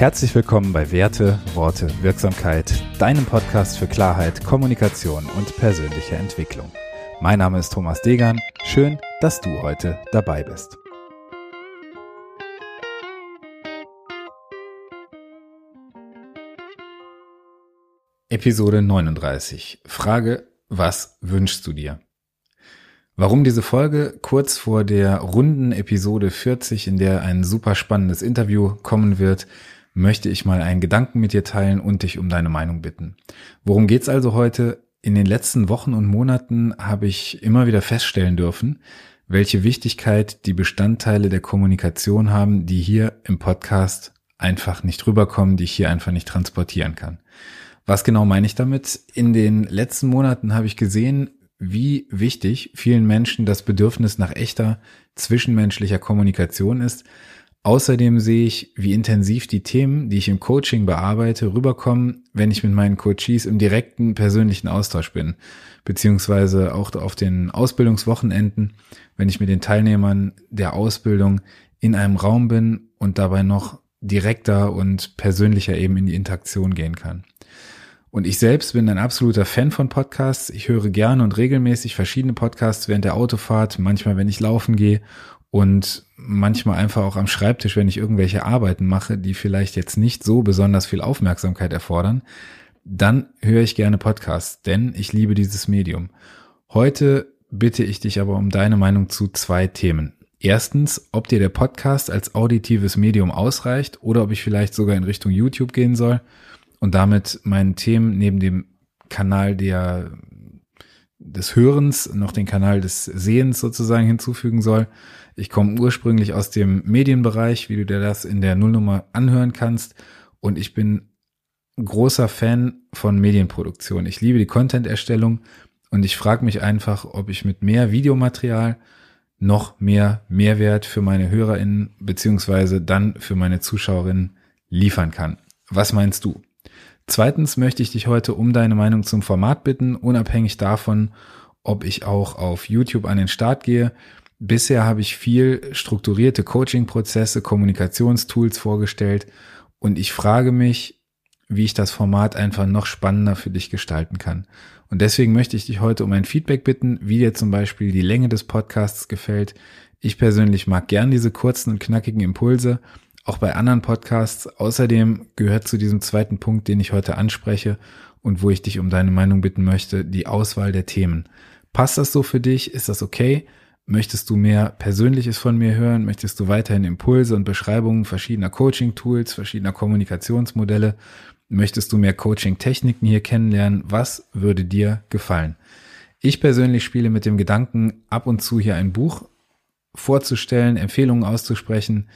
Herzlich willkommen bei Werte, Worte, Wirksamkeit, deinem Podcast für Klarheit, Kommunikation und persönliche Entwicklung. Mein Name ist Thomas Degan. Schön, dass du heute dabei bist. Episode 39. Frage, was wünschst du dir? Warum diese Folge? Kurz vor der runden Episode 40, in der ein super spannendes Interview kommen wird, möchte ich mal einen Gedanken mit dir teilen und dich um deine Meinung bitten. Worum geht's also heute? In den letzten Wochen und Monaten habe ich immer wieder feststellen dürfen, welche Wichtigkeit die Bestandteile der Kommunikation haben, die hier im Podcast einfach nicht rüberkommen, die ich hier einfach nicht transportieren kann. Was genau meine ich damit? In den letzten Monaten habe ich gesehen, wie wichtig vielen Menschen das Bedürfnis nach echter zwischenmenschlicher Kommunikation ist, Außerdem sehe ich, wie intensiv die Themen, die ich im Coaching bearbeite, rüberkommen, wenn ich mit meinen Coaches im direkten persönlichen Austausch bin, beziehungsweise auch auf den Ausbildungswochenenden, wenn ich mit den Teilnehmern der Ausbildung in einem Raum bin und dabei noch direkter und persönlicher eben in die Interaktion gehen kann. Und ich selbst bin ein absoluter Fan von Podcasts. Ich höre gerne und regelmäßig verschiedene Podcasts während der Autofahrt, manchmal wenn ich laufen gehe und manchmal einfach auch am Schreibtisch, wenn ich irgendwelche Arbeiten mache, die vielleicht jetzt nicht so besonders viel Aufmerksamkeit erfordern, dann höre ich gerne Podcasts, denn ich liebe dieses Medium. Heute bitte ich dich aber um deine Meinung zu zwei Themen. Erstens, ob dir der Podcast als auditives Medium ausreicht oder ob ich vielleicht sogar in Richtung YouTube gehen soll und damit meinen Themen neben dem Kanal der des Hörens noch den Kanal des Sehens sozusagen hinzufügen soll. Ich komme ursprünglich aus dem Medienbereich, wie du dir das in der Nullnummer anhören kannst. Und ich bin großer Fan von Medienproduktion. Ich liebe die Content-Erstellung und ich frage mich einfach, ob ich mit mehr Videomaterial noch mehr Mehrwert für meine HörerInnen beziehungsweise dann für meine Zuschauerinnen liefern kann. Was meinst du? Zweitens möchte ich dich heute um deine Meinung zum Format bitten, unabhängig davon, ob ich auch auf YouTube an den Start gehe. Bisher habe ich viel strukturierte Coaching-Prozesse, Kommunikationstools vorgestellt und ich frage mich, wie ich das Format einfach noch spannender für dich gestalten kann. Und deswegen möchte ich dich heute um ein Feedback bitten, wie dir zum Beispiel die Länge des Podcasts gefällt. Ich persönlich mag gern diese kurzen und knackigen Impulse auch bei anderen Podcasts. Außerdem gehört zu diesem zweiten Punkt, den ich heute anspreche und wo ich dich um deine Meinung bitten möchte, die Auswahl der Themen. Passt das so für dich? Ist das okay? Möchtest du mehr Persönliches von mir hören? Möchtest du weiterhin Impulse und Beschreibungen verschiedener Coaching-Tools, verschiedener Kommunikationsmodelle? Möchtest du mehr Coaching-Techniken hier kennenlernen? Was würde dir gefallen? Ich persönlich spiele mit dem Gedanken, ab und zu hier ein Buch vorzustellen, Empfehlungen auszusprechen,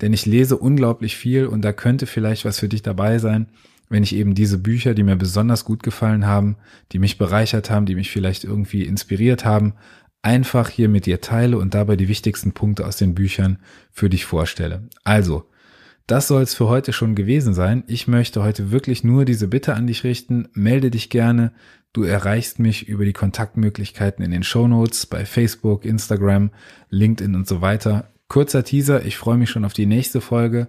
denn ich lese unglaublich viel und da könnte vielleicht was für dich dabei sein, wenn ich eben diese Bücher, die mir besonders gut gefallen haben, die mich bereichert haben, die mich vielleicht irgendwie inspiriert haben, einfach hier mit dir teile und dabei die wichtigsten Punkte aus den Büchern für dich vorstelle. Also, das soll es für heute schon gewesen sein. Ich möchte heute wirklich nur diese Bitte an dich richten. Melde dich gerne. Du erreichst mich über die Kontaktmöglichkeiten in den Show Notes bei Facebook, Instagram, LinkedIn und so weiter. Kurzer Teaser, ich freue mich schon auf die nächste Folge,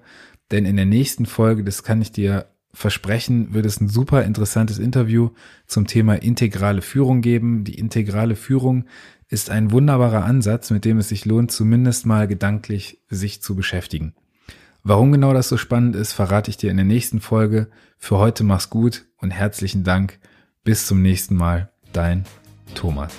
denn in der nächsten Folge, das kann ich dir versprechen, wird es ein super interessantes Interview zum Thema integrale Führung geben. Die integrale Führung ist ein wunderbarer Ansatz, mit dem es sich lohnt, zumindest mal gedanklich sich zu beschäftigen. Warum genau das so spannend ist, verrate ich dir in der nächsten Folge. Für heute mach's gut und herzlichen Dank. Bis zum nächsten Mal. Dein Thomas.